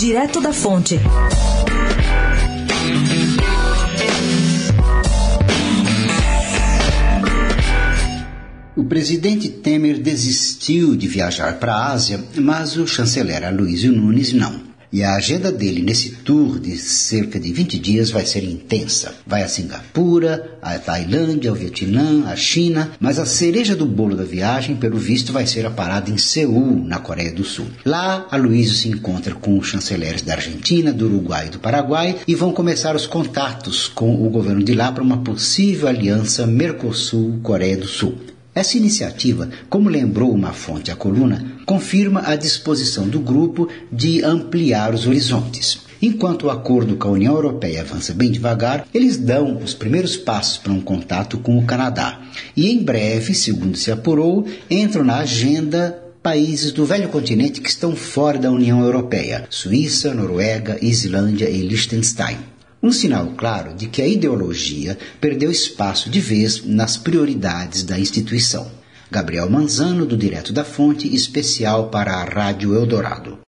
Direto da Fonte. O presidente Temer desistiu de viajar para a Ásia, mas o chanceler Aloysio Nunes não. E a agenda dele nesse tour de cerca de 20 dias vai ser intensa. Vai a Singapura, a Tailândia, ao Vietnã, a China, mas a cereja do bolo da viagem, pelo visto, vai ser a parada em Seul, na Coreia do Sul. Lá, Aloysio se encontra com os chanceleres da Argentina, do Uruguai e do Paraguai e vão começar os contatos com o governo de lá para uma possível aliança Mercosul-Coreia do Sul. Essa iniciativa, como lembrou uma fonte à coluna, confirma a disposição do grupo de ampliar os horizontes. Enquanto o acordo com a União Europeia avança bem devagar, eles dão os primeiros passos para um contato com o Canadá. E em breve, segundo se apurou, entram na agenda países do velho continente que estão fora da União Europeia: Suíça, Noruega, Islândia e Liechtenstein. Um sinal claro de que a ideologia perdeu espaço de vez nas prioridades da instituição. Gabriel Manzano, do Direto da Fonte, especial para a Rádio Eldorado.